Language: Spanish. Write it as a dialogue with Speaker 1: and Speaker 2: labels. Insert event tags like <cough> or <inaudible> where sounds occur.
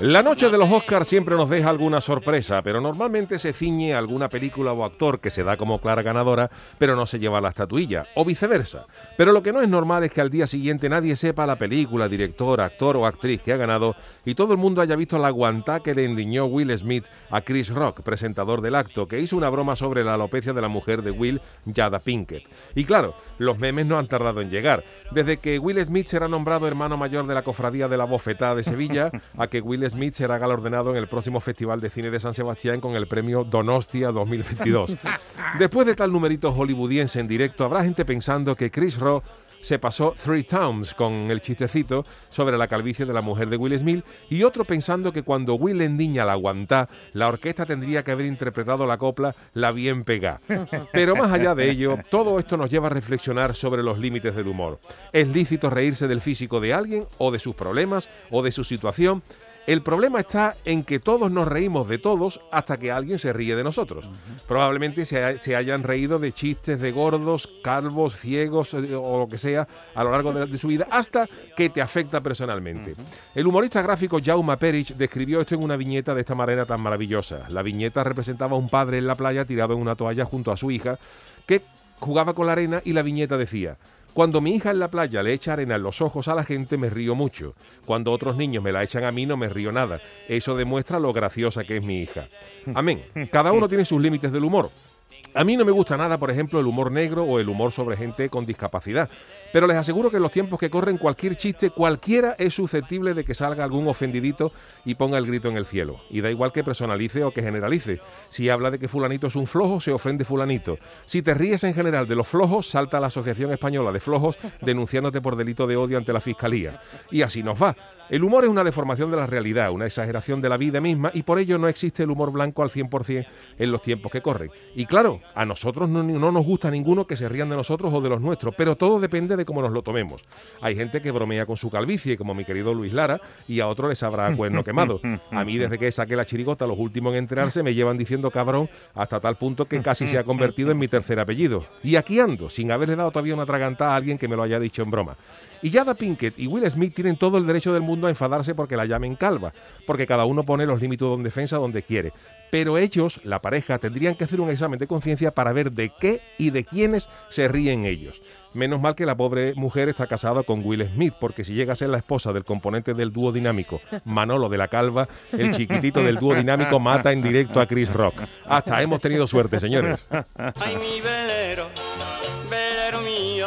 Speaker 1: La noche de los Oscars siempre nos deja alguna sorpresa, pero normalmente se ciñe a alguna película o actor que se da como clara ganadora, pero no se lleva la estatuilla, o viceversa. Pero lo que no es normal es que al día siguiente nadie sepa la película, director, actor o actriz que ha ganado y todo el mundo haya visto la guantá que le endiñó Will Smith a Chris Rock, presentador del acto, que hizo una broma sobre la alopecia de la mujer de Will, Jada Pinkett. Y claro, los memes no han tardado en llegar. Desde que Will Smith será nombrado hermano mayor de la cofradía de la bofetada de Sevilla, a que Will Smith será galardonado en el próximo Festival de Cine de San Sebastián con el premio Donostia 2022. <laughs> Después de tal numerito hollywoodiense en directo, habrá gente pensando que Chris Rock se pasó Three Towns con el chistecito sobre la calvicie de la mujer de Will Smith y otro pensando que cuando Will endiña la aguantá, la orquesta tendría que haber interpretado la copla La Bien Pegá. Pero más allá de ello, todo esto nos lleva a reflexionar sobre los límites del humor. ¿Es lícito reírse del físico de alguien o de sus problemas o de su situación? El problema está en que todos nos reímos de todos hasta que alguien se ríe de nosotros. Probablemente se, hayan reído de chistes de gordos, calvos, ciegos eh, o lo que sea a lo largo de, su vida hasta que te afecta personalmente. El humorista gráfico Jaume Perich describió esto en una viñeta de esta manera tan maravillosa. La viñeta representaba a un padre en la playa tirado en una toalla junto a su hija que jugaba con la arena y la viñeta decía cuando mi hija en la playa le echa arena en los ojos a la gente me río mucho. Cuando otros niños me la echan a mí no me río nada. Eso demuestra lo graciosa que es mi hija. <laughs> Amén. Cada uno tiene sus límites del humor. A mí no me gusta nada, por ejemplo, el humor negro o el humor sobre gente con discapacidad. Pero les aseguro que en los tiempos que corren cualquier chiste, cualquiera es susceptible de que salga algún ofendidito y ponga el grito en el cielo. Y da igual que personalice o que generalice. Si habla de que fulanito es un flojo, se ofende fulanito. Si te ríes en general de los flojos, salta la Asociación Española de Flojos <laughs> denunciándote por delito de odio ante la Fiscalía. Y así nos va. El humor es una deformación de la realidad, una exageración de la vida misma y por ello no existe el humor blanco al 100% en los tiempos que corren. Y claro, a nosotros no, no nos gusta ninguno que se rían de nosotros o de los nuestros, pero todo depende de cómo nos lo tomemos. Hay gente que bromea con su calvicie, como mi querido Luis Lara, y a otro les habrá cuerno quemado. A mí, desde que saqué la chirigota, los últimos en enterarse me llevan diciendo cabrón hasta tal punto que casi se ha convertido en mi tercer apellido. Y aquí ando, sin haberle dado todavía una tragantada a alguien que me lo haya dicho en broma. Y Jada Pinkett y Will Smith tienen todo el derecho del mundo a enfadarse porque la llamen calva, porque cada uno pone los límites de defensa donde quiere. Pero ellos, la pareja, tendrían que hacer un examen de conciencia para ver de qué y de quiénes se ríen ellos. Menos mal que la pobre mujer está casada con Will Smith, porque si llega a ser la esposa del componente del dúo dinámico, Manolo de la Calva, el chiquitito del dúo dinámico mata en directo a Chris Rock. Hasta hemos tenido suerte, señores.